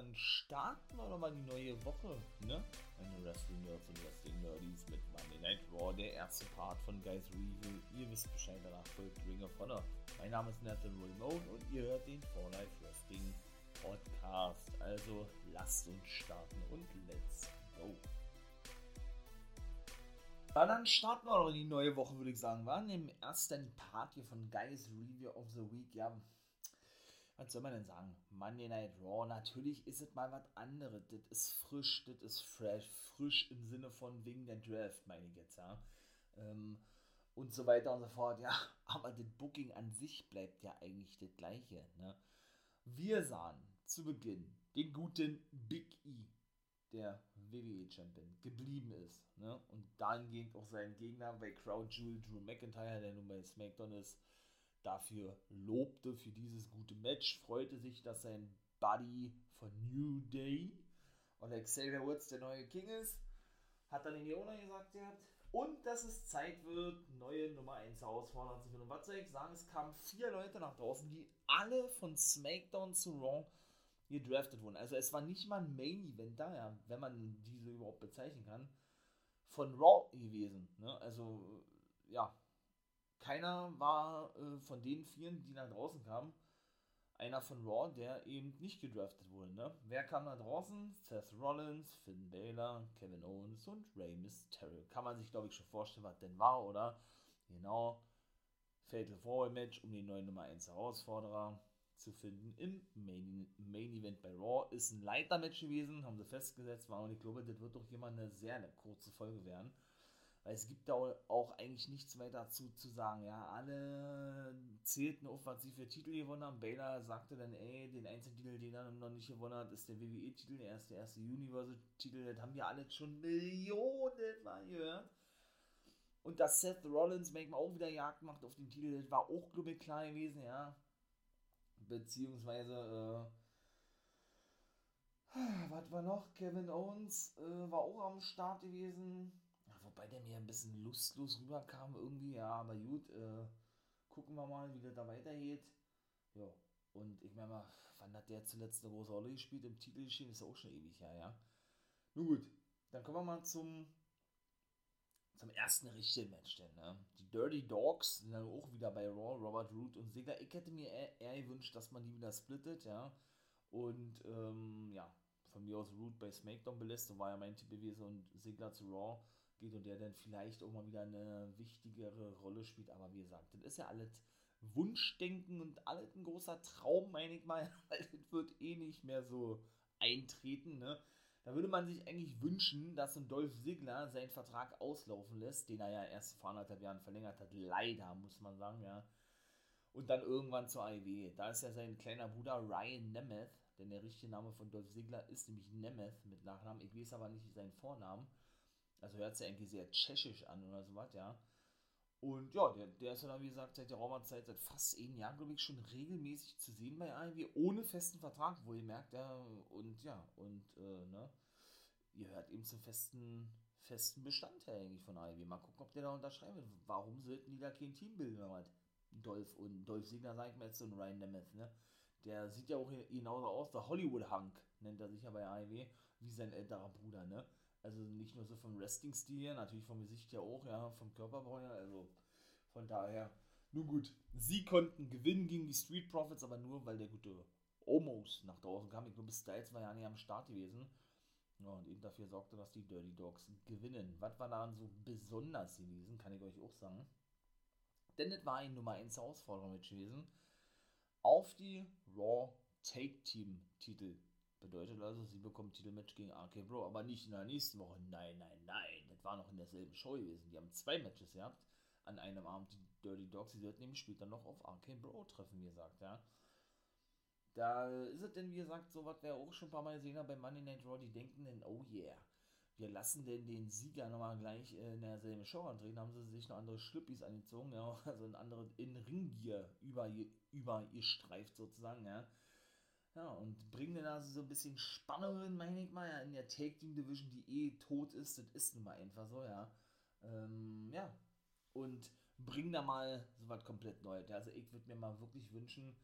dann starten wir doch mal die neue Woche, ne? Meine Wrestling Nerds und Wrestling Nerdies mit Monday Night Raw, der erste Part von Guys Review. Ihr wisst Bescheid, danach folgt Ring of Honor. Mein Name ist Nathan Ramon und ihr hört den For Life Wrestling Podcast. Also lasst uns starten und let's go. Ja, dann starten wir doch die neue Woche, würde ich sagen. Wir waren im ersten Part hier von Guys Review of the Week. Ja, was soll man denn sagen? Monday Night Raw, natürlich ist es mal was anderes. Das ist frisch, das ist fresh. Frisch im Sinne von wegen der Draft, meine ich jetzt, ja. Ähm, und so weiter und so fort, ja. Aber das Booking an sich bleibt ja eigentlich das gleiche, ne? Wir sahen zu Beginn den guten Big E, der WWE-Champion, geblieben ist, ne? Und dahingehend auch seinen Gegner bei Crowd Jewel Drew McIntyre, der nun bei SmackDown ist, dafür lobte, für dieses gute Match, freute sich, dass sein Buddy von New Day und Xavier Woods der neue King ist, hat dann in die Owner gesagt gehabt, und dass es Zeit wird, neue Nummer 1 Herausforderer zu finden. Und was soll ich sagen, es kamen vier Leute nach draußen, die alle von SmackDown zu Raw gedraftet wurden. Also es war nicht mal ein Main-Event da, ja, wenn man diese überhaupt bezeichnen kann, von Raw gewesen. Ne? Also ja, keiner war äh, von den vielen, die nach draußen kamen, einer von Raw, der eben nicht gedraftet wurde. Ne? Wer kam nach draußen? Seth Rollins, Finn Balor, Kevin Owens und Rey Mysterio. Kann man sich, glaube ich, schon vorstellen, was denn war, oder? Genau. Fatal Four Match um den neuen Nummer 1 Herausforderer zu finden im Main, Main Event bei Raw. Ist ein Leitermatch gewesen, haben sie festgesetzt, war und ich glaube, das wird doch jemand eine sehr kurze Folge werden. Weil es gibt da auch eigentlich nichts mehr dazu zu sagen. Ja, alle zählten auf, was sie für Titel gewonnen haben. Baylor sagte dann, ey, den einzigen Titel, den er noch nicht gewonnen hat, ist der WWE-Titel, der erste, erste Universal-Titel. Das haben wir alle schon Millionen mal gehört. Und dass Seth Rollins manchmal auch wieder Jagd macht auf den Titel, das war auch, glaube ich, klar gewesen, ja. Beziehungsweise, äh, was war noch? Kevin Owens äh, war auch am Start gewesen wobei der mir ein bisschen lustlos rüberkam irgendwie, ja, aber gut, äh, gucken wir mal, wie das da weitergeht. Ja, und ich meine mal, wann hat der zuletzt eine große Rolle gespielt im Titel geschehen, ist auch schon ewig her, ja. Nun gut, dann kommen wir mal zum, zum ersten richtigen Match, denn, ne? Die Dirty Dogs sind dann auch wieder bei Raw, Robert Root und Sigler. Ich hätte mir eher, eher gewünscht, dass man die wieder splittet, ja. Und, ähm, ja, von mir aus Root bei SmackDown belässt, so war ja mein Tipp gewesen und Sigler zu Raw geht und der dann vielleicht auch mal wieder eine wichtigere Rolle spielt. Aber wie gesagt, das ist ja alles Wunschdenken und alles ein großer Traum, meine ich mal, weil das wird eh nicht mehr so eintreten. Ne? Da würde man sich eigentlich wünschen, dass ein Dolph Ziggler seinen Vertrag auslaufen lässt, den er ja erst vor anderthalb Jahren verlängert hat. Leider, muss man sagen, ja. Und dann irgendwann zur AEW. Da ist ja sein kleiner Bruder Ryan Nemeth, denn der richtige Name von Dolph Ziggler ist nämlich Nemeth mit Nachnamen. Ich weiß aber nicht seinen Vornamen. Also hört sich eigentlich sehr tschechisch an oder sowas, ja. Und ja, der, der ist ja dann, wie gesagt, seit der Raumerzeit, seit fast zehn Jahren, glaube ich, schon regelmäßig zu sehen bei AEW, ohne festen Vertrag, wo ihr merkt, ja, und ja, und, äh, ne, ihr hört eben zum festen, festen Bestandteil eigentlich von AEW. Mal gucken, ob der da unterschreiben wird. Warum sollten die da kein Team bilden, wenn man Dolph und Dolph Signer, sag ich mal jetzt so ein Ryan Nemeth, ne? Der sieht ja auch genauso aus, der Hollywood Hunk nennt er sich ja bei AEW, wie sein älterer Bruder, ne? Also nicht nur so vom Wrestling-Stil her, natürlich vom Gesicht ja auch, ja, vom Körperbau her. Also von daher, nun gut. Sie konnten gewinnen gegen die Street Profits, aber nur, weil der gute Omos nach draußen kam. Ich glaube, Styles war ja nicht am Start gewesen. Ja, und eben dafür sorgte, dass die Dirty Dogs gewinnen. Was war daran so besonders gewesen, kann ich euch auch sagen. Denn es war ein Nummer 1 Herausforderung mit gewesen. Auf die Raw Take Team Titel Bedeutet also, sie bekommt Titelmatch gegen RK Bro, aber nicht in der nächsten Woche. Nein, nein, nein. Das war noch in derselben Show gewesen. Die haben zwei Matches gehabt. An einem Abend die Dirty Dogs. Sie sollten nämlich später noch auf RK Bro treffen, wie gesagt, ja. Da ist es denn, wie gesagt, so was wir auch schon ein paar Mal gesehen haben bei Money Night Raw. Die denken denn, oh yeah, wir lassen denn den Sieger nochmal gleich in derselben Show antreten. Haben sie sich noch andere Schlüppis angezogen, ja. Also ein anderes in Ringgear über, über ihr streift sozusagen, ja ja, und bringen dann also so ein bisschen Spannung, meine ich mal, ja, in der Take Team Division, die eh tot ist. Das ist nun mal einfach so, ja. Ähm, ja. Und bringen da mal so was komplett Neues. Also ich würde mir mal wirklich wünschen,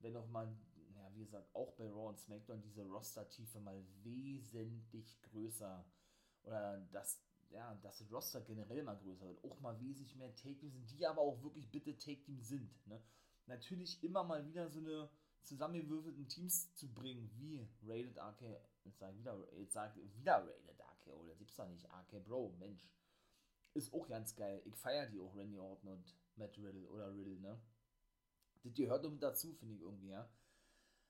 wenn auch mal, ja, wie gesagt, auch bei Raw und SmackDown diese Roster-Tiefe mal wesentlich größer oder das, ja, das Roster generell mal größer wird, auch mal wesentlich mehr Take-Team sind, die aber auch wirklich bitte Take-Team sind. Ne? Natürlich immer mal wieder so eine zusammengewürfelten Teams zu bringen, wie Rated RK, jetzt sag ich wieder, jetzt sag wieder Rated RK, oder gibt's da nicht, RK Bro, Mensch. Ist auch ganz geil. Ich feiere die auch, Randy Orton und Matt Riddle oder Riddle, ne? Das gehört mit dazu, finde ich irgendwie, ja.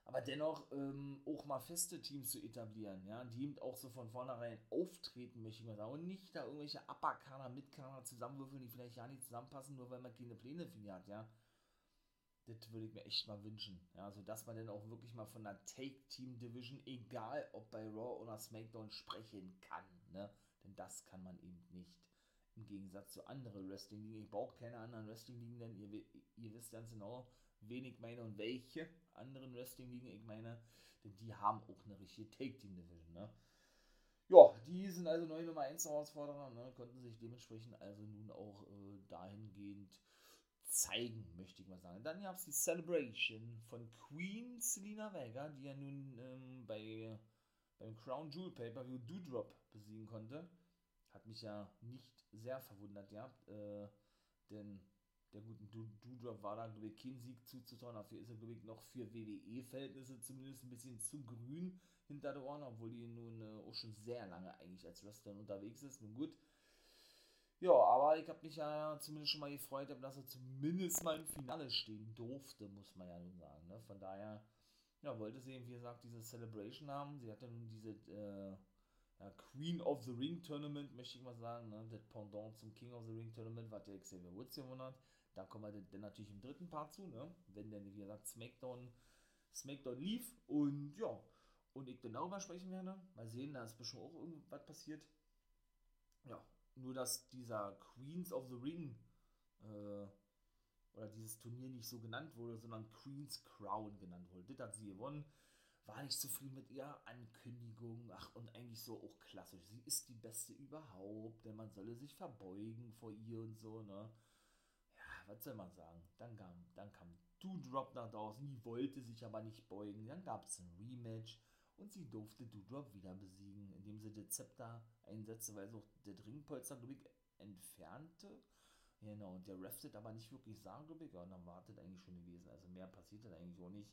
Aber dennoch ähm, auch mal feste Teams zu etablieren, ja, die eben auch so von vornherein auftreten, möchte ich mal sagen. Und nicht da irgendwelche Upper-Kader, Mid-Kader zusammenwürfeln, die vielleicht ja nicht zusammenpassen, nur weil man keine Pläne für die hat, ja. Das würde ich mir echt mal wünschen. Ja, also dass man dann auch wirklich mal von einer Take-Team-Division, egal ob bei Raw oder SmackDown, sprechen kann. Ne? Denn das kann man eben nicht. Im Gegensatz zu anderen Wrestling-Ligen. Ich brauche keine anderen Wrestling-Ligen, denn ihr, ihr wisst ganz genau, wen ich meine und welche anderen Wrestling-Ligen ich meine. Denn die haben auch eine richtige Take-Team-Division. Ne? Ja, die sind also neue Nummer 1 Herausforderer, ne? konnten sich dementsprechend also nun auch äh, dahingehend zeigen, möchte ich mal sagen. Dann gab es die Celebration von Queen Selina Vega, die ja nun ähm, bei, beim Crown Jewel Pay-Per-View Doodrop besiegen konnte. Hat mich ja nicht sehr verwundert gehabt, äh, denn der guten Doodrop war da, glaube ich, kein Sieg zuzutrauen. Dafür ist er, glaube ich, noch für WWE-Verhältnisse zumindest ein bisschen zu grün hinter der Ohren, obwohl die nun äh, auch schon sehr lange eigentlich als Wrestler unterwegs ist. Nun gut, ja, aber ich habe mich ja zumindest schon mal gefreut, dass er zumindest mal im Finale stehen durfte, muss man ja nun sagen. Ne? Von daher, ja, wollte sie eben, wie gesagt, diese Celebration haben. Sie hatte nun diese äh, ja, Queen of the Ring Tournament, möchte ich mal sagen. Ne? Das Pendant zum King of the Ring Tournament, was der Xavier Woods gewonnen hat. Da kommen wir dann natürlich im dritten Part zu, ne? wenn dann, wie gesagt, SmackDown, SmackDown lief. Und ja, und ich dann darüber sprechen werde. Mal sehen, da ist bestimmt auch irgendwas passiert. Ja, nur, dass dieser Queens of the Ring äh, oder dieses Turnier nicht so genannt wurde, sondern Queen's Crown genannt wurde. Das hat sie gewonnen. War nicht zufrieden mit ihrer Ankündigung. Ach, und eigentlich so auch klassisch. Sie ist die Beste überhaupt, denn man solle sich verbeugen vor ihr und so, ne? Ja, was soll man sagen? Dann kam, dann kam Doodrop nach draußen, die wollte sich aber nicht beugen. Dann gab es ein Rematch und sie durfte Doodrop wieder besiegen, indem sie das Zepter einsetzte, weil sie auch der Ringpolster, glaube ich, entfernte. Genau, und der reftet aber nicht wirklich sagen, glaube ich, ja, und dann wartet eigentlich schon gewesen. Also mehr passiert dann eigentlich auch nicht.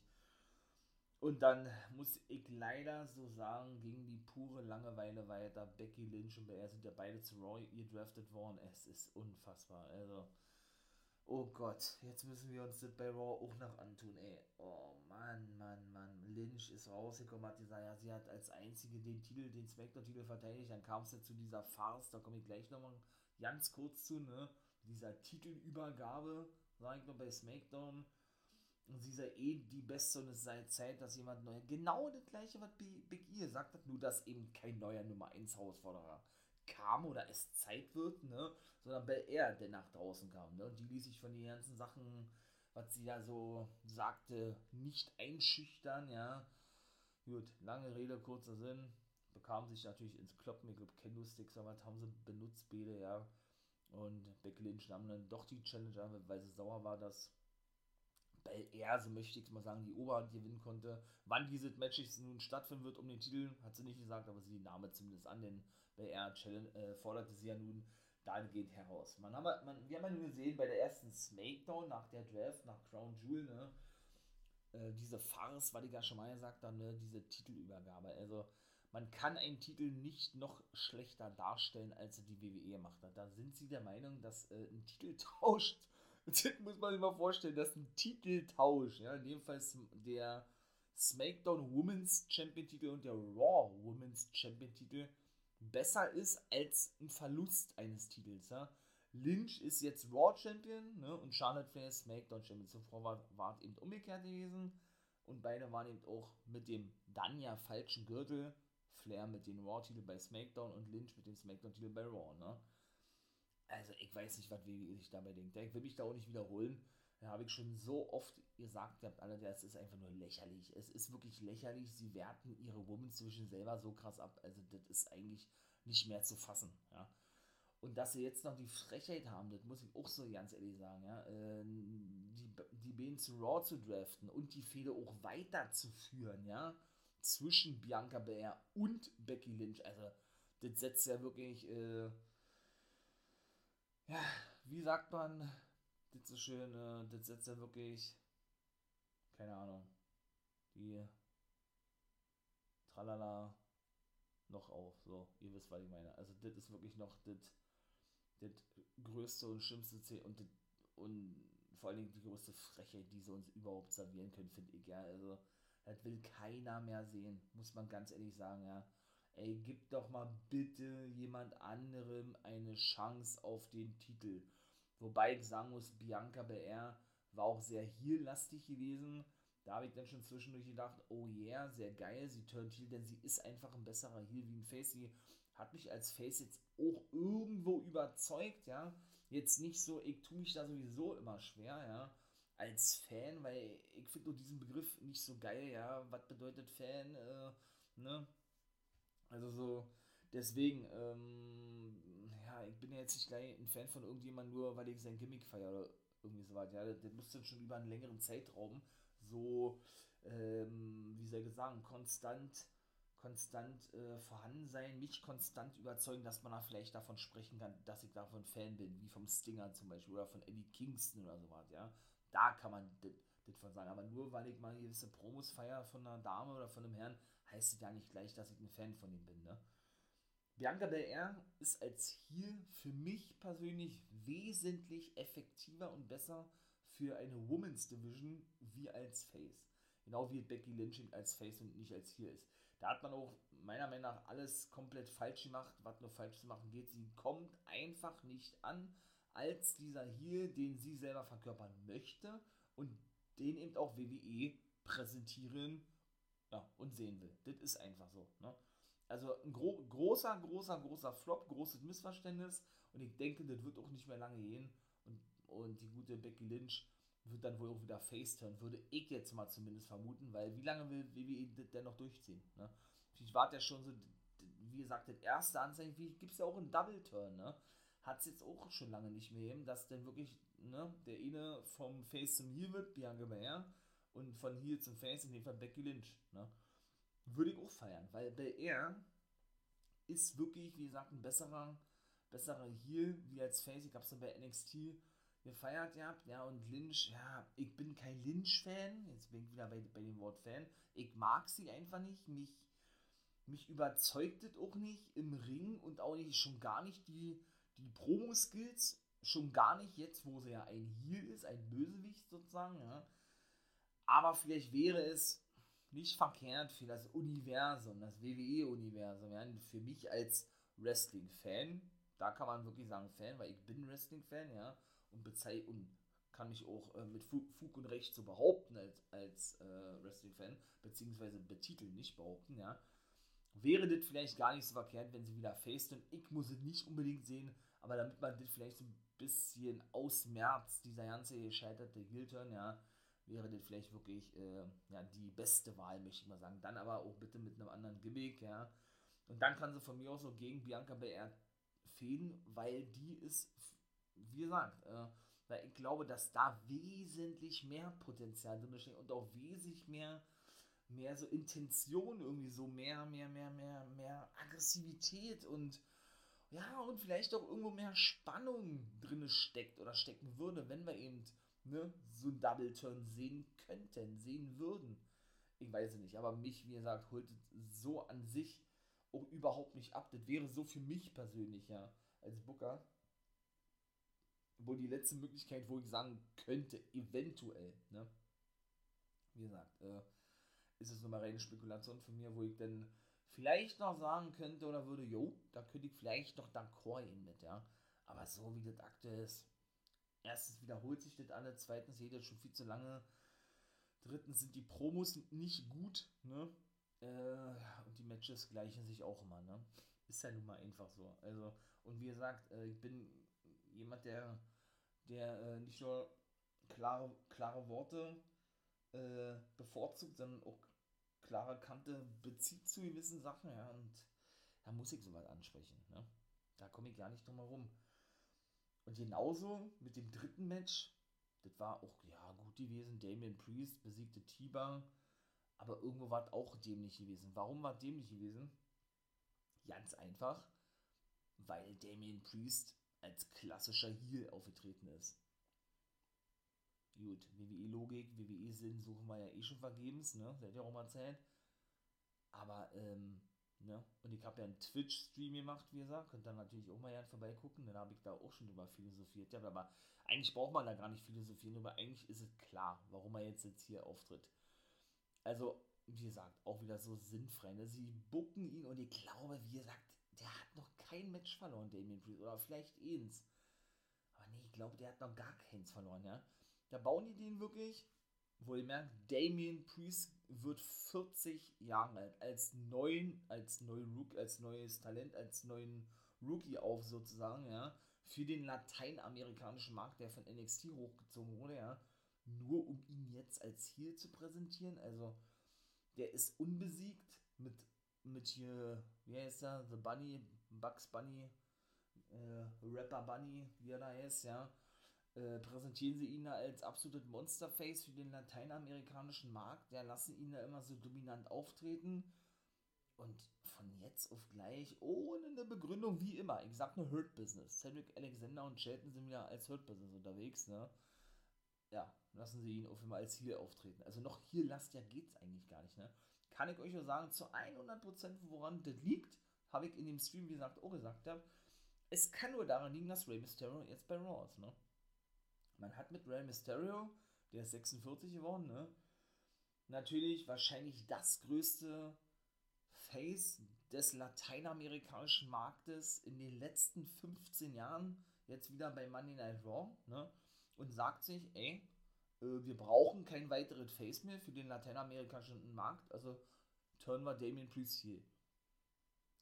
Und dann muss ich leider so sagen, gegen die pure Langeweile weiter. Becky Lynch und er sind ja beide zu Roy gedraftet worden. Es ist unfassbar. Also, Oh Gott, jetzt müssen wir uns das bei Raw auch noch antun, ey. Oh Mann, Mann, Mann. Lynch ist rausgekommen, hat gesagt, ja, sie hat als einzige den Titel, den Smackdown-Titel verteidigt. Dann kam es ja zu dieser Farce, da komme ich gleich nochmal ganz kurz zu, ne? Dieser Titelübergabe, sag ich mal, bei Smackdown. Und sie sei eh die Beste und es sei Zeit, dass jemand neu. Genau das gleiche, was Big E gesagt hat, nur dass eben kein neuer Nummer 1 Herausforderer kam oder es Zeit wird, ne? sondern Bel Air, der nach draußen kam. Ne? Und die ließ sich von den ganzen Sachen, was sie da so sagte, nicht einschüchtern. Ja, gut, lange Rede, kurzer Sinn. Bekam sich natürlich ins Kloppen. Ich glaube, Kendo-Sticks, aber haben sie benutzt, beide, ja. Und Becky Lynch nahm dann doch die Challenge an, weil sie sauer war, dass Bel Air, so möchte ich mal sagen, die Oberhand gewinnen konnte. Wann dieses Match nun stattfinden wird um den Titel, hat sie nicht gesagt, aber sie nahm zumindest an, denn Bel Air Challenge, äh, forderte sie ja nun dahingehend heraus. Man haben, man, wir haben ja nun gesehen bei der ersten Smackdown nach der Draft, nach Crown Jewel, ne, äh, diese Farce, was ich ja schon mal gesagt habe, ne, diese Titelübergabe. Also man kann einen Titel nicht noch schlechter darstellen, als die WWE gemacht hat. Da sind sie der Meinung, dass äh, ein Titeltausch, das muss man sich mal vorstellen, dass ein Titeltausch, ja, in dem Fall der SmackDown Women's Champion Titel und der Raw Women's Champion Titel besser ist als ein Verlust eines Titels. Ja? Lynch ist jetzt Raw Champion ne? und Charlotte Flair ist SmackDown Champion. Zuvor war, war es eben umgekehrt gewesen. Und beide waren eben auch mit dem dann ja falschen Gürtel. Flair mit dem Raw-Titel bei SmackDown und Lynch mit dem SmackDown-Titel bei Raw. Ne? Also ich weiß nicht, was WWE sich dabei denkt. Ich will mich da auch nicht wiederholen. Da habe ich schon so oft gesagt, das ist einfach nur lächerlich. Es ist wirklich lächerlich. Sie werten ihre Women zwischen selber so krass ab. Also, das ist eigentlich nicht mehr zu fassen. Ja. Und dass sie jetzt noch die Frechheit haben, das muss ich auch so ganz ehrlich sagen. Ja. Äh, die, die beiden zu Raw zu draften und die Fehde auch weiterzuführen, ja, zwischen Bianca Belair und Becky Lynch, also das setzt ja wirklich, äh, ja, wie sagt man, das so schön, äh, das setzt ja wirklich, keine Ahnung, die Tralala noch auf, so, ihr wisst, was ich meine. Also das ist wirklich noch das, das größte und schlimmste Ziel und, das, und vor allen Dingen die größte Frechheit, die sie uns überhaupt servieren können, finde ich, ja, also das will keiner mehr sehen, muss man ganz ehrlich sagen, ja. Ey, gib doch mal bitte jemand anderem eine Chance auf den Titel. Wobei ich sagen muss, Bianca BR war auch sehr heel-lastig gewesen. Da habe ich dann schon zwischendurch gedacht, oh yeah, sehr geil, sie turnt heel, denn sie ist einfach ein besserer Heel wie ein Face. Sie hat mich als Face jetzt auch irgendwo überzeugt, ja. Jetzt nicht so, ich tue mich da sowieso immer schwer, ja, als Fan, weil ich finde nur diesen Begriff nicht so geil, ja. Was bedeutet Fan, äh, ne? Also so, deswegen, ähm, ja, ich bin ja jetzt nicht gleich ein Fan von irgendjemandem, nur weil ich sein Gimmick feiere oder irgendwie so weiter. Ja, der, der muss dann schon über einen längeren Zeitraum so, ähm, wie soll ich sagen, konstant, konstant äh, vorhanden sein, mich konstant überzeugen, dass man da vielleicht davon sprechen kann, dass ich davon Fan bin, wie vom Stinger zum Beispiel oder von Eddie Kingston oder sowas, ja. Da kann man das von sagen. Aber nur weil ich mal gewisse Promos feiere von einer Dame oder von einem Herrn, heißt es ja nicht gleich, dass ich ein Fan von ihm bin, ne? Bianca Belair ist als hier für mich persönlich wesentlich effektiver und besser für eine Women's Division wie als Face. Genau wie Becky Lynch als Face und nicht als hier ist. Da hat man auch meiner Meinung nach alles komplett falsch gemacht, was nur falsch zu machen geht. Sie kommt einfach nicht an als dieser hier, den sie selber verkörpern möchte und den eben auch WWE präsentieren ja, und sehen will. Das ist einfach so. Ne? Also ein gro großer, großer, großer Flop, großes Missverständnis und ich denke, das wird auch nicht mehr lange gehen und, und die gute Becky Lynch wird dann wohl auch wieder Face-Turn, würde ich jetzt mal zumindest vermuten, weil wie lange will WWE das denn noch durchziehen? Ne? Ich warte ja schon so, wie gesagt, das erste Anzeichen, wie gibt es ja auch einen Double-Turn, ne? Hat es jetzt auch schon lange nicht mehr eben, dass dann wirklich, ne, der eine vom Face zum Heel wird, Bianca Belair, und von Heel zum Face, in dem Fall Becky Lynch, ne? Würde ich auch feiern, weil Belair ist wirklich, wie gesagt, ein besserer, besserer Heel wie als Face. Ich hab's dann bei NXT gefeiert gehabt, ja, und Lynch, ja, ich bin kein Lynch-Fan, jetzt bin ich wieder bei, bei dem Wort Fan, ich mag sie einfach nicht, mich, mich überzeugt es auch nicht im Ring und auch nicht, schon gar nicht die, die Promo-Skills, schon gar nicht jetzt, wo sie ja ein Heel ist, ein Bösewicht sozusagen, ja, aber vielleicht wäre es nicht verkehrt für das Universum, das WWE-Universum, ja, für mich als Wrestling-Fan, da kann man wirklich sagen Fan, weil ich bin Wrestling-Fan, ja, und, und kann mich auch äh, mit Fug, Fug, und Recht so behaupten als, als äh, Wrestling-Fan, beziehungsweise betiteln, nicht behaupten, ja. Wäre das vielleicht gar nicht so verkehrt, wenn sie wieder faced und ich muss es nicht unbedingt sehen, aber damit man das vielleicht so ein bisschen ausmerzt, dieser ganze gescheiterte Heel-Turn, ja, wäre das vielleicht wirklich äh, ja, die beste Wahl, möchte ich mal sagen. Dann aber auch bitte mit einem anderen Gimmick, ja. Und dann kann sie von mir aus so gegen Bianca Belair fehlen, weil die ist wie gesagt, äh, weil ich glaube, dass da wesentlich mehr Potenzial drin steckt und auch wesentlich mehr, mehr so Intention irgendwie so mehr, mehr, mehr, mehr, mehr Aggressivität und ja, und vielleicht auch irgendwo mehr Spannung drin steckt oder stecken würde, wenn wir eben ne, so einen Double Turn sehen könnten, sehen würden. Ich weiß es nicht, aber mich, wie gesagt, holt so an sich auch überhaupt nicht ab. Das wäre so für mich persönlich ja als Booker wohl die letzte Möglichkeit, wo ich sagen könnte, eventuell, ne? Wie gesagt, äh, ist es nur mal reine Spekulation von mir, wo ich dann vielleicht noch sagen könnte oder würde, jo, da könnte ich vielleicht noch d'accord gehen mit, ja. Aber so wie das aktuell ist, erstens wiederholt sich das alle, zweitens geht das schon viel zu lange, drittens sind die Promos nicht gut, ne? Äh, und die Matches gleichen sich auch immer, ne? Ist ja nun mal einfach so. Also, und wie gesagt, äh, ich bin jemand, der der äh, nicht nur klare, klare Worte äh, bevorzugt, sondern auch klare Kante bezieht zu gewissen Sachen, ja, und da muss ich sowas ansprechen, ne? Da komme ich gar nicht drum herum. Und genauso mit dem dritten Match, Das war auch, ja, gut gewesen. Damien Priest besiegte Tiba. Aber irgendwo war es auch dämlich gewesen. Warum war es dämlich gewesen? Ganz einfach, weil Damien Priest als klassischer Heel aufgetreten ist. Gut, WWE-Logik, WWE-Sinn suchen wir ja eh schon vergebens, ne? Auch mal erzählt. Aber, ähm, ne? Und ich habe ja einen Twitch-Stream gemacht, wie gesagt. Könnt ihr natürlich auch mal gerne vorbeigucken. Dann habe ich da auch schon drüber philosophiert. Ja, aber eigentlich braucht man da gar nicht philosophieren, aber eigentlich ist es klar, warum er jetzt, jetzt hier auftritt. Also, wie gesagt, auch wieder so sinnfrei. Ne? Sie bucken ihn und ich glaube, wie gesagt, der hat noch kein Match verloren, Damien Priest. Oder vielleicht eins. Aber nee, ich glaube, der hat noch gar keins verloren, ja. Da bauen die den wirklich, wo ihr merkt, Damien Priest wird 40 Jahre alt, als neuen, als neu Rook, als neues Talent, als neuen Rookie auf sozusagen, ja, für den lateinamerikanischen Markt, der von NXT hochgezogen wurde, ja, nur um ihn jetzt als Heel zu präsentieren, also der ist unbesiegt mit, mit hier, wie heißt er, The Bunny, Bugs Bunny, äh, Rapper Bunny, wie er da ist, ja, äh, präsentieren sie ihn da als absolutes Monsterface für den lateinamerikanischen Markt. Der lassen ihn da immer so dominant auftreten. Und von jetzt auf gleich, ohne eine Begründung, wie immer. Ich sag nur Hurt Business. Cedric Alexander und Shelton sind wieder als Hurt Business unterwegs, ne? Ja, lassen sie ihn auf einmal als hier auftreten. Also noch hier lasst ja geht's eigentlich gar nicht, ne? Kann ich euch nur sagen, zu 100% woran das liegt, habe ich in dem Stream, wie gesagt, auch gesagt, ja, es kann nur daran liegen, dass Rey Mysterio jetzt bei Raw ist, ne? Man hat mit Rey Mysterio, der ist 46 geworden, ne? Natürlich wahrscheinlich das größte Face des lateinamerikanischen Marktes in den letzten 15 Jahren, jetzt wieder bei Monday Night Raw, ne? Und sagt sich, ey, äh, wir brauchen kein weiteres Face mehr für den lateinamerikanischen Markt, also turnen wir Damien Priest hier.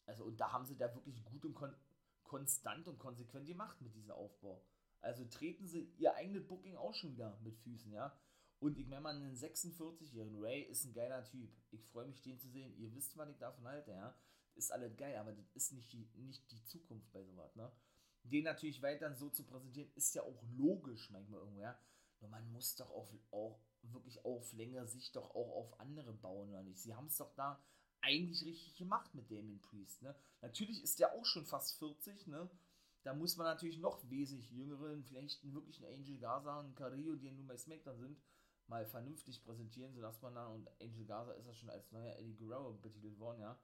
Also, und da haben sie da wirklich gut und kon konstant und konsequent gemacht mit diesem Aufbau. Also treten sie ihr eigenes Booking auch schon wieder mit Füßen, ja. Und ich meine mal, einen 46-jährigen Ray ist ein geiler Typ. Ich freue mich, den zu sehen. Ihr wisst, was ich davon halte, ja. Ist alles geil, aber das ist nicht die, nicht die Zukunft bei sowas, ne? Den natürlich weiterhin so zu präsentieren, ist ja auch logisch manchmal irgendwo, ja. Nur man muss doch auf, auch wirklich auf längere Sicht doch auch auf andere bauen, oder nicht? Sie haben es doch da eigentlich richtig gemacht mit Damien Priest, ne? Natürlich ist der auch schon fast 40, ne? Da muss man natürlich noch wesentlich jüngeren, vielleicht einen wirklichen Angel Gaza und Carrillo, die ja nun bei SmackDown sind, mal vernünftig präsentieren, sodass man dann, und Angel Gaza ist ja schon als neuer Eddie Guerrero betitelt worden, ja,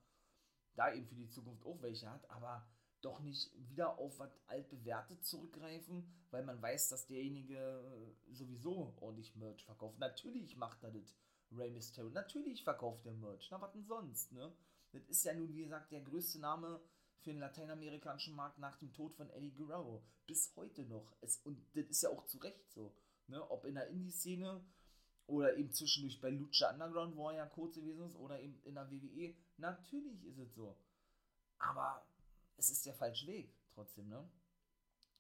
da eben für die Zukunft auch welche hat, aber doch nicht wieder auf was altbewährtes zurückgreifen, weil man weiß, dass derjenige äh, sowieso ordentlich Merch verkauft. Natürlich macht er das, Rey Mysterio. Natürlich verkauft er Merch. Na, was denn sonst, ne? Das ist ja nun, wie gesagt, der größte Name für den lateinamerikanischen Markt nach dem Tod von Eddie Guerrero. Bis heute noch. Es, und das ist ja auch zu Recht so. Ne? Ob in der Indie-Szene oder eben zwischendurch bei Lucha Underground, wo er ja kurz gewesen ist, oder eben in der WWE. Natürlich ist es so. Aber es ist der falsche Weg trotzdem, ne?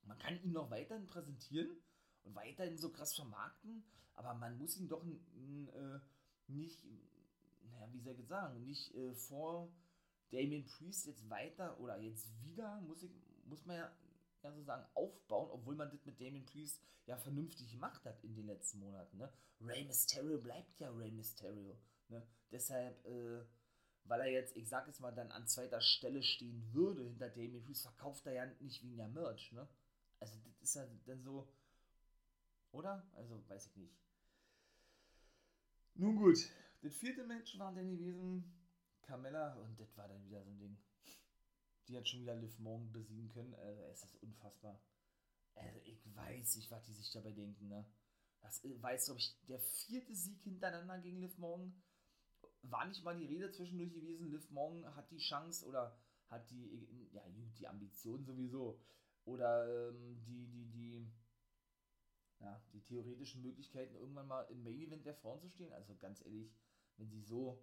Man kann ihn noch weiterhin präsentieren und weiterhin so krass vermarkten, aber man muss ihn doch äh, nicht, naja, wie soll ich sagen, nicht äh, vor Damien Priest jetzt weiter oder jetzt wieder, muss, ich, muss man ja, ja so sagen, aufbauen, obwohl man das mit Damien Priest ja vernünftig gemacht hat in den letzten Monaten. Ne? Rey Mysterio bleibt ja Rey Mysterio. Ne? Deshalb, äh, weil er jetzt, ich sag jetzt mal, dann an zweiter Stelle stehen würde hinter Damien Priest, verkauft er ja nicht wegen der Merch. Ne? Also, das ist ja dann so, oder? Also, weiß ich nicht. Nun gut, das vierte Match war dann gewesen Carmella und das war dann wieder so ein Ding. Die hat schon wieder Liv Morgan besiegen können. Also, es ist unfassbar. Also, ich weiß nicht, was die sich dabei denken, ne? Das weiß, glaube ich, der vierte Sieg hintereinander gegen Liv Morgan. War nicht mal die Rede zwischendurch gewesen. Liv Morgan hat die Chance oder hat die, ja, die Ambition sowieso. Oder ähm, die, die, die, ja, die theoretischen Möglichkeiten, irgendwann mal im Main Event der Frauen zu stehen. Also ganz ehrlich, wenn sie so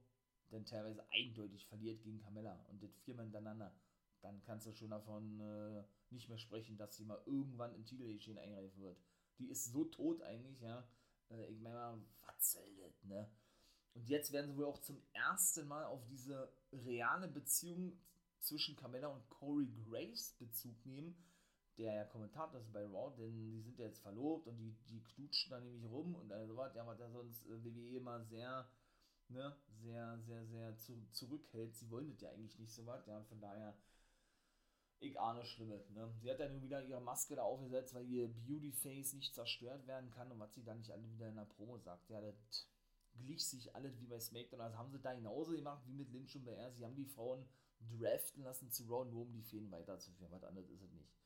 dann teilweise eindeutig verliert gegen Carmella und das viermal hintereinander, dann kannst du schon davon äh, nicht mehr sprechen, dass sie mal irgendwann im Titelgeschehen eingreifen wird. Die ist so tot eigentlich, ja. Äh, ich meine mal, was soll das, ne? Und jetzt werden sie wohl auch zum ersten Mal auf diese reale Beziehung zwischen Carmella und Corey Graves Bezug nehmen, der ja Kommentator ist bei Raw, denn die sind ja jetzt verlobt und die, die knutschen da nämlich rum und also was, ja, was ja sonst äh, WWE immer sehr, ne, sehr, sehr, sehr zu, zurückhält. Sie wollen das ja eigentlich nicht so was, ja, von daher, ich ahne Schlimmes, ne. Sie hat ja nun wieder ihre Maske da aufgesetzt, weil ihr Beautyface nicht zerstört werden kann und was sie da nicht alle wieder in der Promo sagt, ja, das glich sich alles wie bei SmackDown, also haben sie da genauso gemacht wie mit Lynch und BR, sie haben die Frauen draften lassen zu Raw, nur um die Fäden weiterzuführen, was anderes ist es nicht.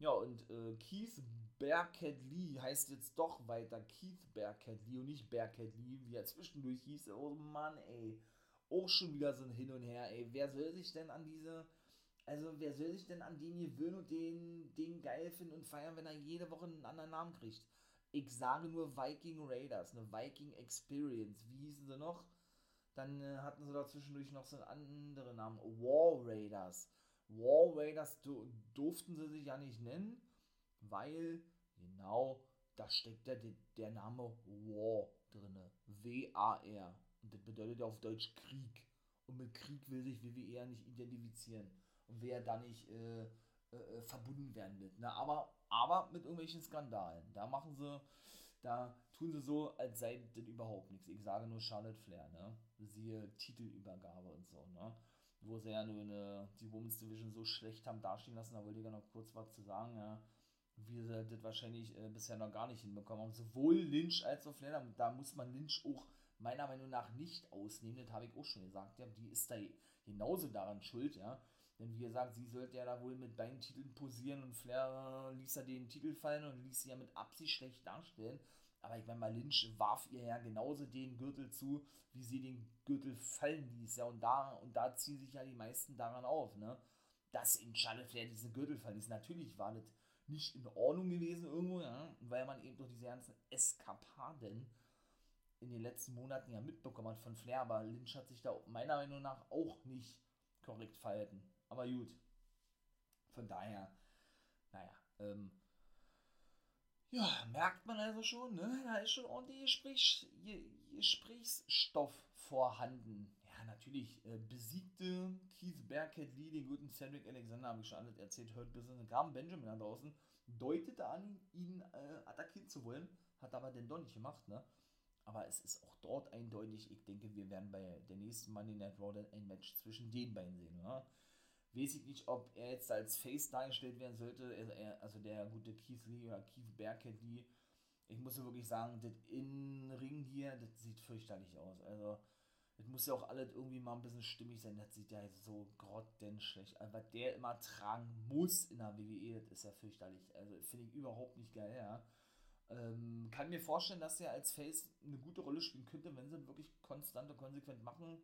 Ja, und äh, Keith Bearcat Lee heißt jetzt doch weiter Keith Bearcat Lee und nicht Bearcat Lee, wie er zwischendurch hieß. Oh Mann, ey. Auch schon wieder so ein Hin und Her, ey. Wer soll sich denn an diese, also wer soll sich denn an den gewöhnen und den, den geil finden und feiern, wenn er jede Woche einen anderen Namen kriegt? Ich sage nur Viking Raiders, eine Viking Experience. Wie hießen sie noch? Dann äh, hatten sie da zwischendurch noch so einen anderen Namen. War Raiders. War Raiders durften sie sich ja nicht nennen, weil, genau, da steckt der, der Name War drin. W-A-R. Und das bedeutet ja auf Deutsch Krieg. Und mit Krieg will sich WWE ja nicht identifizieren. Und wer da nicht äh, äh, äh, verbunden werden wird. Ne? Aber, aber mit irgendwelchen Skandalen. Da machen sie, da tun sie so, als sei das überhaupt nichts. Ich sage nur Charlotte Flair, ne? Siehe Titelübergabe und so, ne? Wo sie ja nur eine, die Women's Division so schlecht haben dastehen lassen, da wollte ich ja noch kurz was zu sagen, ja, wie sie das wahrscheinlich äh, bisher noch gar nicht hinbekommen haben. Sowohl Lynch als auch Flair, da muss man Lynch auch meiner Meinung nach nicht ausnehmen, das habe ich auch schon gesagt, ja, die ist da genauso daran schuld, ja. Denn wie gesagt, sie sollte ja da wohl mit beiden Titeln posieren und Flair ließ ja den Titel fallen und ließ sie ja mit Absicht schlecht darstellen. Aber ich meine mal, Lynch warf ihr ja genauso den Gürtel zu, wie sie den Gürtel fallen ließ. Ja, und da, und da ziehen sich ja die meisten daran auf, ne? Dass in Charlotte Flair diesen Gürtel verließ. Natürlich war das nicht in Ordnung gewesen irgendwo, ja, weil man eben durch diese ganzen Eskapaden in den letzten Monaten ja mitbekommen hat von Flair, aber Lynch hat sich da meiner Meinung nach auch nicht korrekt verhalten. Aber gut. Von daher, naja, ähm, ja, merkt man also schon, ne? Da ist schon ordentlich Gespräch, Gesprächsstoff vorhanden. Ja, natürlich äh, besiegte Keith Bearcat Lee den guten Cedric Alexander, habe ich schon alles erzählt, hört bis in kam Benjamin da draußen, deutete an, ihn äh, attackieren zu wollen, hat aber den doch nicht gemacht, ne? Aber es ist auch dort eindeutig, ich denke, wir werden bei der nächsten Money Night ein Match zwischen den beiden sehen, ne? Weiß ich nicht, ob er jetzt als Face dargestellt werden sollte, also, er, also der gute Keith Lee oder Keith Bearcat Lee. Ich muss wirklich sagen, das Innenring hier, das sieht fürchterlich aus. Also, das muss ja auch alles irgendwie mal ein bisschen stimmig sein. Das sieht ja so grottenschlecht. Also, was der immer tragen muss in der WWE, das ist ja fürchterlich. Also, finde ich überhaupt nicht geil, ja. Ähm, kann mir vorstellen, dass er als Face eine gute Rolle spielen könnte, wenn sie wirklich konstant und konsequent machen,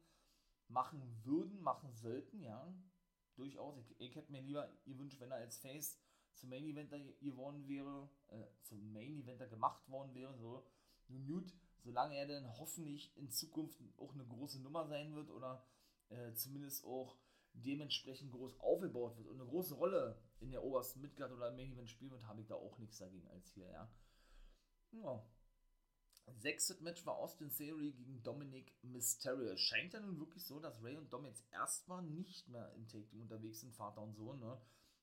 machen würden, machen sollten, ja durchaus. Ich, ich hätte mir lieber gewünscht, wenn er als Face zum Main Eventer geworden wäre, äh, zum Main Eventer gemacht worden wäre, so. Nun gut, solange er dann hoffentlich in Zukunft auch eine große Nummer sein wird oder äh, zumindest auch dementsprechend groß aufgebaut wird und eine große Rolle in der obersten Midgard oder Main Event spielen wird, habe ich da auch nichts dagegen als hier, ja. Ja, Sechstes Match war Austin Theory gegen Dominic Mysterio. Scheint ja nun wirklich so, dass Ray und Dom jetzt erstmal nicht mehr im Take Team unterwegs sind, Vater und Sohn, ne?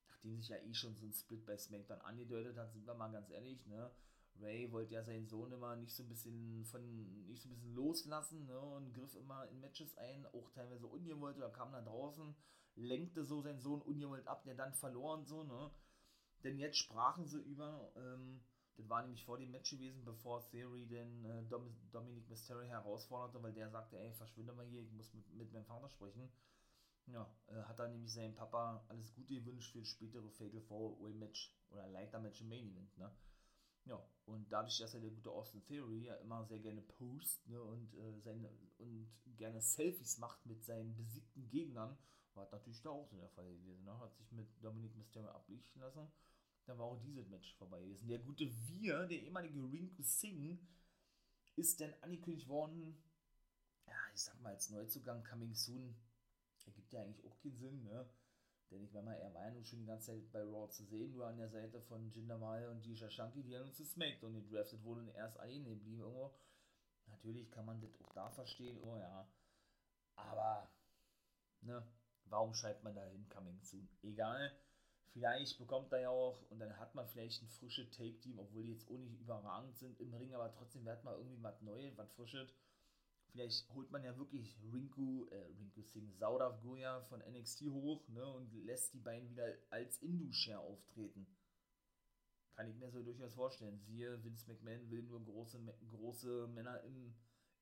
Nachdem sich ja eh schon so ein Split bei SmackDown angedeutet hat, sind wir mal ganz ehrlich, ne? Ray wollte ja seinen Sohn immer nicht so ein bisschen von, nicht so ein bisschen loslassen, ne? Und griff immer in Matches ein, auch teilweise ungewollt oder kam dann draußen, lenkte so seinen Sohn ungewollt ab, der dann verloren, so, ne? Denn jetzt sprachen sie über, ähm, das war nämlich vor dem Match gewesen, bevor Theory den äh, Dom Dominic Mysterio herausforderte, weil der sagte, ey, verschwinde mal hier, ich muss mit, mit meinem Vater sprechen. Ja, äh, hat dann nämlich seinem Papa alles Gute gewünscht für das spätere Fatal 4 Match oder Leiter Match im Main Event, ne? Ja, und dadurch, dass er der gute Austin Theory ja immer sehr gerne post ne, und, äh, seine, und gerne Selfies macht mit seinen besiegten Gegnern, war natürlich da auch so der Fall gewesen. Ne? Hat sich mit Dominic Mysterio ablichten lassen da war auch dieses Match vorbei gewesen. Der gute Wir, der ehemalige Rinku Singh, ist denn angekündigt worden, ja, ich sag mal, als Neuzugang Coming Soon, ergibt ja eigentlich auch keinen Sinn, ne? Denn ich meine mal, er war ja nun schon die ganze Zeit bei Raw zu sehen, nur an der Seite von Jinder Mahal und Disha Shanky, die ja nun zu SmackDown gedraftet wurden und erst alleine geblieben irgendwo. Natürlich kann man das auch da verstehen, oh ja. Aber, ne, warum schreibt man da hin Coming Soon? Egal Vielleicht bekommt er ja auch, und dann hat man vielleicht ein frisches Take-Team, obwohl die jetzt auch nicht überragend sind im Ring, aber trotzdem wird man irgendwie was Neues, was Frisches. Vielleicht holt man ja wirklich Rinku, äh, Rinku Singh, Saudav Goya von NXT hoch ne, und lässt die beiden wieder als Indu-Share auftreten. Kann ich mir so durchaus vorstellen. Siehe, Vince McMahon will nur große, große Männer im,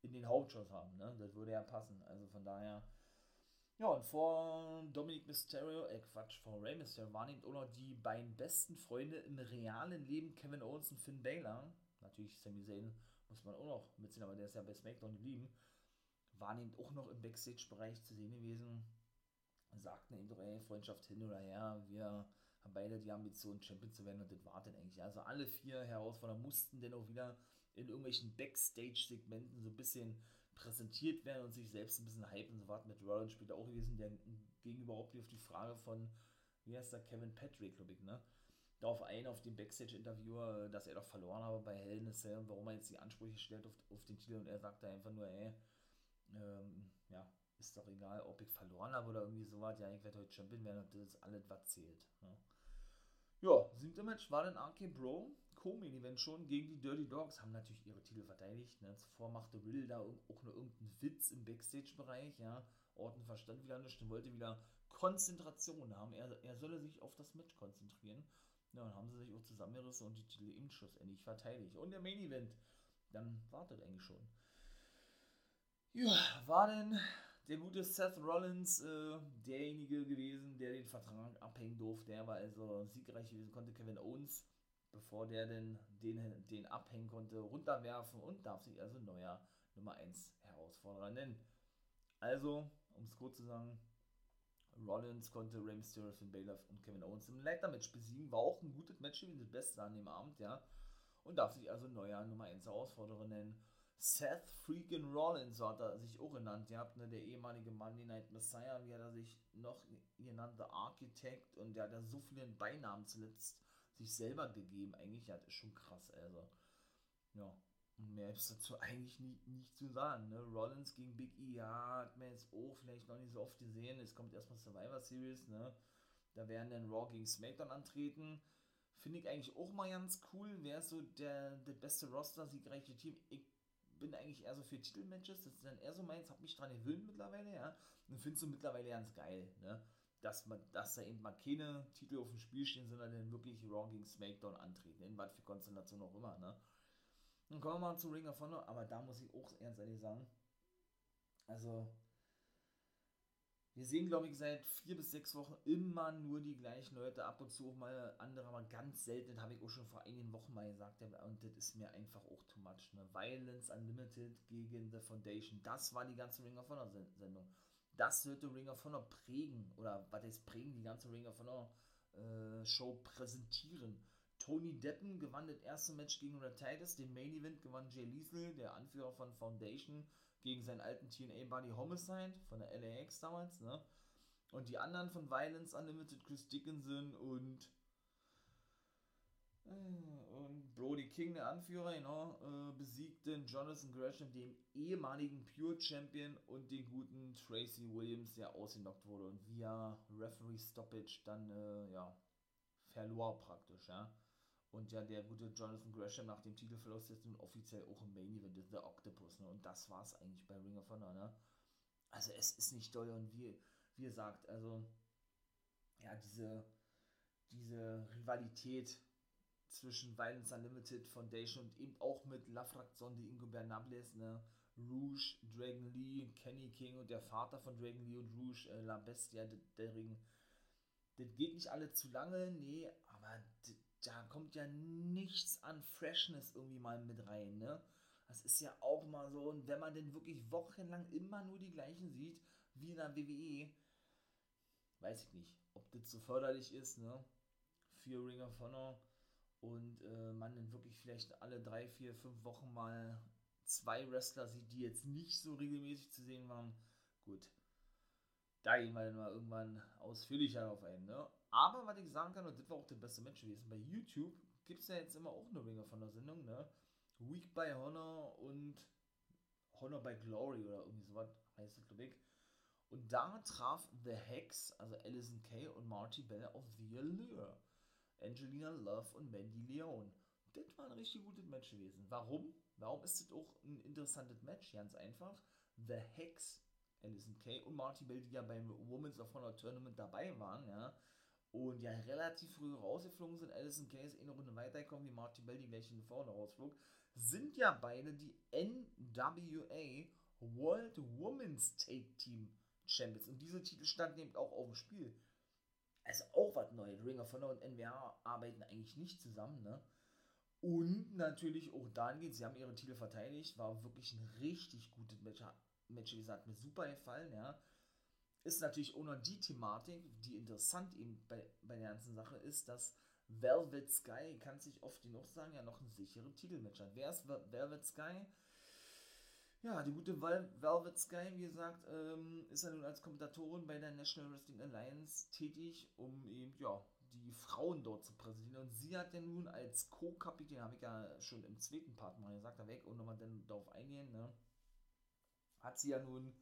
in den Hauptshows haben. Ne? Das würde ja passen. Also von daher ja, und vor Dominic Mysterio, äh Quatsch, vor Rey Mysterio waren eben auch noch die beiden besten Freunde im realen Leben, Kevin Owens und Finn Balor. Natürlich Sami Zayn muss man auch noch mitziehen, aber der ist ja bei SmackDown geblieben. Waren eben auch noch im Backstage-Bereich zu sehen gewesen. Sagten eben doch, ey, Freundschaft hin oder her, wir haben beide die Ambition, Champion zu werden und das wartet eigentlich. Also alle vier Herausforderer mussten dann auch wieder in irgendwelchen Backstage-Segmenten so ein bisschen präsentiert werden und sich selbst ein bisschen hypen. So war mit Rollins später auch gewesen, der gegenüber auch auf die Frage von, wie heißt der, Kevin Patrick, glaube ich, ne? Darauf ein, auf dem Backstage-Interviewer, dass er doch verloren habe bei Hell in a Cell und warum er jetzt die Ansprüche stellt auf, auf den Titel und er sagte einfach nur, ey, ähm, ja, ist doch egal, ob ich verloren habe oder irgendwie sowas, ja, ich werde heute Champion werden und das ist alles, was zählt. Ne? Ja, siebte Match war dann RK Bro Co-Main-Event schon gegen die Dirty Dogs, haben natürlich ihre Titel verteidigt. Ne? Zuvor machte Riddle da auch nur irgendeinen Witz im Backstage-Bereich. Ja? Orton verstand wieder nicht und wollte wieder Konzentration haben. Er, er solle sich auf das Match konzentrieren. Ja, dann haben sie sich auch zusammengerissen und die Titel eben schlussendlich verteidigt. Und der Main-Event, dann wartet eigentlich schon. Ja, war denn der gute Seth Rollins äh, derjenige gewesen, der den Vertrag abhängen durfte. Der war also siegreich gewesen, konnte Kevin Owens bevor der denn den, den abhängen konnte, runterwerfen und darf sich also neuer Nummer 1 Herausforderer nennen. Also, um es kurz zu sagen, Rollins konnte Rey Mysterio, Finn Balor und Kevin Owens im Leitermatch besiegen. War auch ein gutes Match, wie das Beste an dem Abend, ja. Und darf sich also neuer Nummer 1 Herausforderer nennen. Seth Freakin' Rollins, so hat er sich auch genannt. Ihr habt ne, der ehemalige Monday Night Messiah, wie hat er sich noch genannt, The Architect. Und der hat ja so viele Beinamen zuletzt sich selber gegeben. Eigentlich, das ist schon krass, also. Ja. Und mehr ist dazu eigentlich nicht, nicht zu sagen. Ne? Rollins gegen Big E, ja, hat man jetzt auch vielleicht noch nicht so oft gesehen. Es kommt erstmal Survivor Series, ne? Da werden dann Raw gegen SmackDown antreten. Finde ich eigentlich auch mal ganz cool. Ist so der, der beste Roster, siegreiche Team? Ich bin eigentlich eher so für Titelmatches. Das ist dann eher so meins, hab mich dran gewöhnt mittlerweile, ja. Und finde es so mittlerweile ganz geil, ne? Dass man, dass da eben mal keine Titel auf dem Spiel stehen, sondern dann wirklich Raw gegen SmackDown antreten, in was für Konstellation auch immer, ne? Dann kommen wir mal zu Ring of Honor, aber da muss ich auch ernst ehrlich sagen, also, wir sehen, glaube ich, seit vier bis sechs Wochen immer nur die gleichen Leute, ab und zu auch mal andere, aber ganz selten, das habe ich auch schon vor einigen Wochen mal gesagt, und das ist mir einfach auch too much, ne? Violence Unlimited gegen The Foundation, das war die ganze Ring of Honor Sendung das sollte Ring of Honor prägen oder was heißt prägen, die ganze Ring of Honor äh, Show präsentieren. Tony Deppen gewann das erste Match gegen Red Titus, den Main Event gewann Jay Lethal, der Anführer von Foundation, gegen seinen alten TNA Buddy Homicide von der LAX damals, ne? Und die anderen von Violence Unlimited, Chris Dickinson und und Brody King, der Anführer, genau, äh, besiegte Jonathan Gresham, den ehemaligen Pure Champion und den guten Tracy Williams, der ausgenockt wurde und via Referee Stoppage dann, äh, ja, verlor praktisch, ja. Und ja, der gute Jonathan Gresham nach dem Titelverlust jetzt nun offiziell auch im Main Event der Octopus, ne? Und das war es eigentlich bei Ring of Honor, ne? Also es ist nicht doll und wie, wie gesagt, also ja, diese, diese Rivalität zwischen Violence Unlimited Foundation und eben auch mit La Fracción de Ingo Bernables, ne? Rouge, Dragon Lee, Kenny King und der Vater von Dragon Lee und Rouge, äh, La Bestia, der Ring. Das geht nicht alle zu lange, nee, aber da kommt ja nichts an Freshness irgendwie mal mit rein, ne? Das ist ja auch mal so, und wenn man denn wirklich wochenlang immer nur die gleichen sieht, wie in der WWE, weiß ich nicht, ob das so förderlich ist, ne? Für Ring of Honor und äh, man dann wirklich vielleicht alle drei, vier, fünf Wochen mal zwei Wrestler sieht, die jetzt nicht so regelmäßig zu sehen waren, gut, da gehen wir dann mal irgendwann ausführlicher darauf ein. Ne? Aber was ich sagen kann, und das war auch der beste Match gewesen, bei YouTube gibt es ja jetzt immer auch eine Ringer von der Sendung, ne? Week by Honor und Honor by Glory oder irgendwie sowas heißt es, glaube ich. Und da traf The Hex, also Alison Kay und Marty Bell auf The Allure. Angelina Love und Mandy Leon. Das war ein richtig gutes Match gewesen. Warum? Warum ist das auch ein interessantes Match? Ganz einfach. The Hex, Alison Kay und Marty Bell, die ja beim Women's of Honor Tournament dabei waren, ja, und ja relativ früh rausgeflogen sind. Alison Kay ist eh eine Runde weitergekommen, wie Marty Bell, die gleich in vorne rausflog. Sind ja beide die NWA World Women's Take Team Champions. Und diese Titel standen eben auch auf dem Spiel. Also auch was Neues. Ring of Honor und NWA arbeiten eigentlich nicht zusammen, ne? Und natürlich auch dahingehend, sie haben ihre Titel verteidigt, war wirklich ein richtig gutes Match. Match, wie gesagt, mir super gefallen, ja. Ist natürlich auch noch die Thematik, die interessant eben bei, bei der ganzen Sache ist, dass Velvet Sky, kann sich oft genug sagen, ja noch einen sicheren Titelmatch hat. Wer ist Velvet Sky? Ja, die gute Velvet Sky, wie gesagt, ähm, ist ja nun als Kommentatorin bei der National Wrestling Alliance tätig, um eben, ja, die Frauen dort zu präsentieren. Und sie hat ja nun als Co-Kapitän, habe ich ja schon im zweiten Part mal gesagt, da weg und nochmal dann darauf eingehen, ne, hat sie ja nun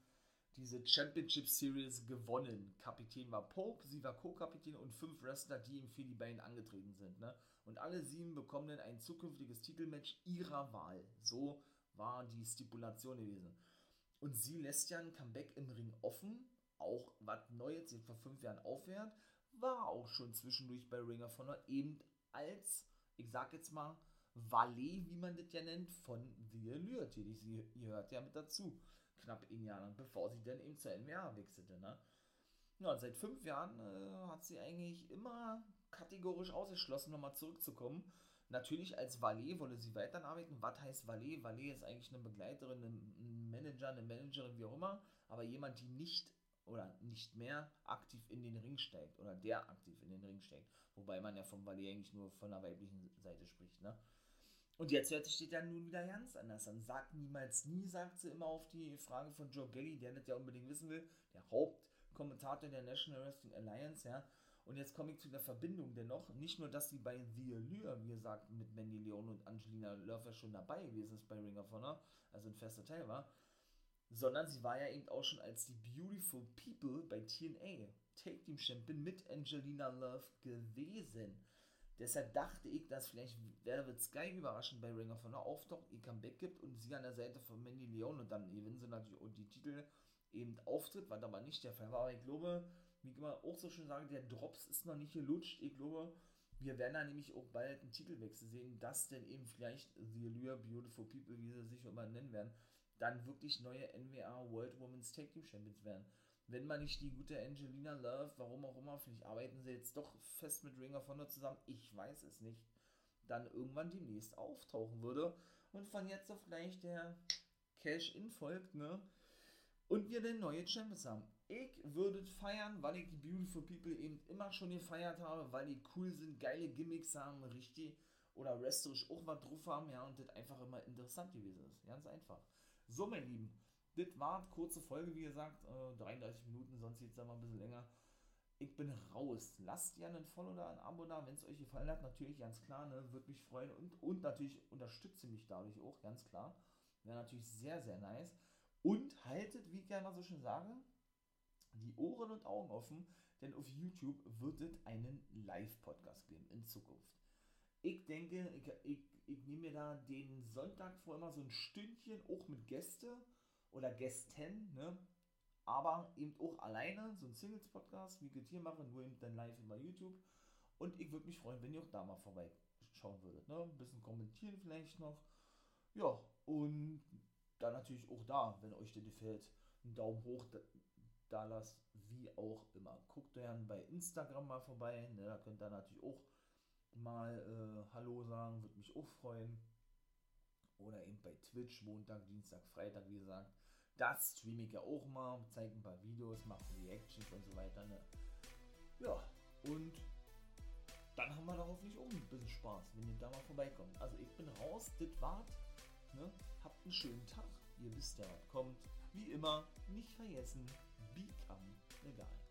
diese Championship Series gewonnen. Kapitän war Pope, sie war Co-Kapitän und fünf Wrestler, die ihm für die beiden angetreten sind. Ne? Und alle sieben bekommen dann ein zukünftiges Titelmatch ihrer Wahl. So war die Stipulation gewesen. Und sie lässt ja ein Comeback im Ring offen, auch was Neues, sie vor fünf Jahren aufwärts, war auch schon zwischendurch bei Ring of Honor eben als, ich sag jetzt mal, Valet, wie man das ja nennt, von The Allure tätig. Sie gehört ja mit dazu, knapp ein Jahr lang, bevor sie dann eben zur NWA wechselte. Ne? Ja, seit fünf Jahren äh, hat sie eigentlich immer kategorisch ausgeschlossen, nochmal zurückzukommen Natürlich als Valet wolle sie weiterarbeiten. Was heißt Valet? Valet ist eigentlich eine Begleiterin, ein Manager, eine Managerin, wie auch immer, aber jemand, die nicht oder nicht mehr aktiv in den Ring steigt oder der aktiv in den Ring steigt. Wobei man ja vom Valet eigentlich nur von der weiblichen Seite spricht, ne? Und jetzt hört sich das ja nun wieder ganz anders an. Sagt niemals nie, sagt sie immer auf die Frage von Joe Gelly, der das ja unbedingt wissen will, der Hauptkommentator der National Wrestling Alliance, ja. Und jetzt komme ich zu der Verbindung dennoch. Nicht nur, dass sie bei The Allure, wie gesagt, mit Mandy Leon und Angelina Lörfer schon dabei gewesen ist bei Ring of Honor, also ein fester Teil war, sondern sie war ja eben auch schon als die Beautiful People bei TNA Take Team Champion mit Angelina Love gewesen. Deshalb dachte ich, dass vielleicht Velvet Sky überraschend bei Ring of Honor auftaucht, ihr Comeback gibt und sie an der Seite von Mandy Leon und dann gewinnen sie natürlich auch die Titel eben auftritt, was aber nicht der Fall war. Aber ich glaube, wie immer auch so schön sage, der Drops ist noch nicht gelutscht. Ich glaube, wir werden da nämlich auch bald einen Titelwechsel sehen, dass denn eben vielleicht The Allure, Beautiful People, wie sie sich immer nennen werden, dann wirklich neue NWA World Women's Tag Team Champions werden. Wenn man nicht die gute Angelina Love, warum auch immer, vielleicht arbeiten sie jetzt doch fest mit Ring of Honor zusammen, ich weiß es nicht, dann irgendwann demnächst auftauchen würde und von jetzt auf gleich der Cash-In folgt, ne? Und wir den neue Champions haben. Ich würde feiern, weil ich die Beautiful People eben immer schon gefeiert habe, weil die cool sind, geile Gimmicks haben, richtig oder wrestlerisch auch was drauf haben, ja, und das einfach immer interessant gewesen ist. Ganz einfach. So, mein Lieben, das war eine kurze Folge, wie gesagt, äh, 33 Minuten, sonst jetzt mal ein bisschen länger. Ich bin raus. Lasst gerne ein Follow oder ein Abo da, wenn es euch gefallen hat. Natürlich, ganz klar, ne, würde mich freuen und, und natürlich unterstütze mich dadurch auch, ganz klar. Wäre natürlich sehr, sehr nice. Und haltet, wie ich gerne mal so schön sage, die Ohren und Augen offen, denn auf YouTube wird es einen Live-Podcast geben in Zukunft. Ich denke, ich, ich, ich nehme mir da den Sonntag vor immer so ein Stündchen, auch mit Gäste oder Gästen, ne? aber eben auch alleine, so ein Singles-Podcast, wie ich es hier mache, nur eben dann live über YouTube. Und ich würde mich freuen, wenn ihr auch da mal vorbeischauen würdet. Ne? Ein bisschen kommentieren vielleicht noch. Ja, und dann natürlich auch da, wenn euch das gefällt, einen Daumen hoch da lasst, wie auch immer. Guckt dann bei Instagram mal vorbei, ne? da könnt ihr natürlich auch mal äh, Hallo sagen, würde mich auch freuen. Oder eben bei Twitch, Montag, Dienstag, Freitag, wie gesagt. Das streame ich ja auch mal, zeige ein paar Videos, mache Reactions und so weiter. Ne? Ja, und dann haben wir da hoffentlich auch ein bisschen Spaß, wenn ihr da mal vorbeikommt. Also ich bin raus, das war's. Ne? Habt einen schönen Tag. Ihr wisst ja, was kommt. Wie immer, nicht vergessen, become the guy.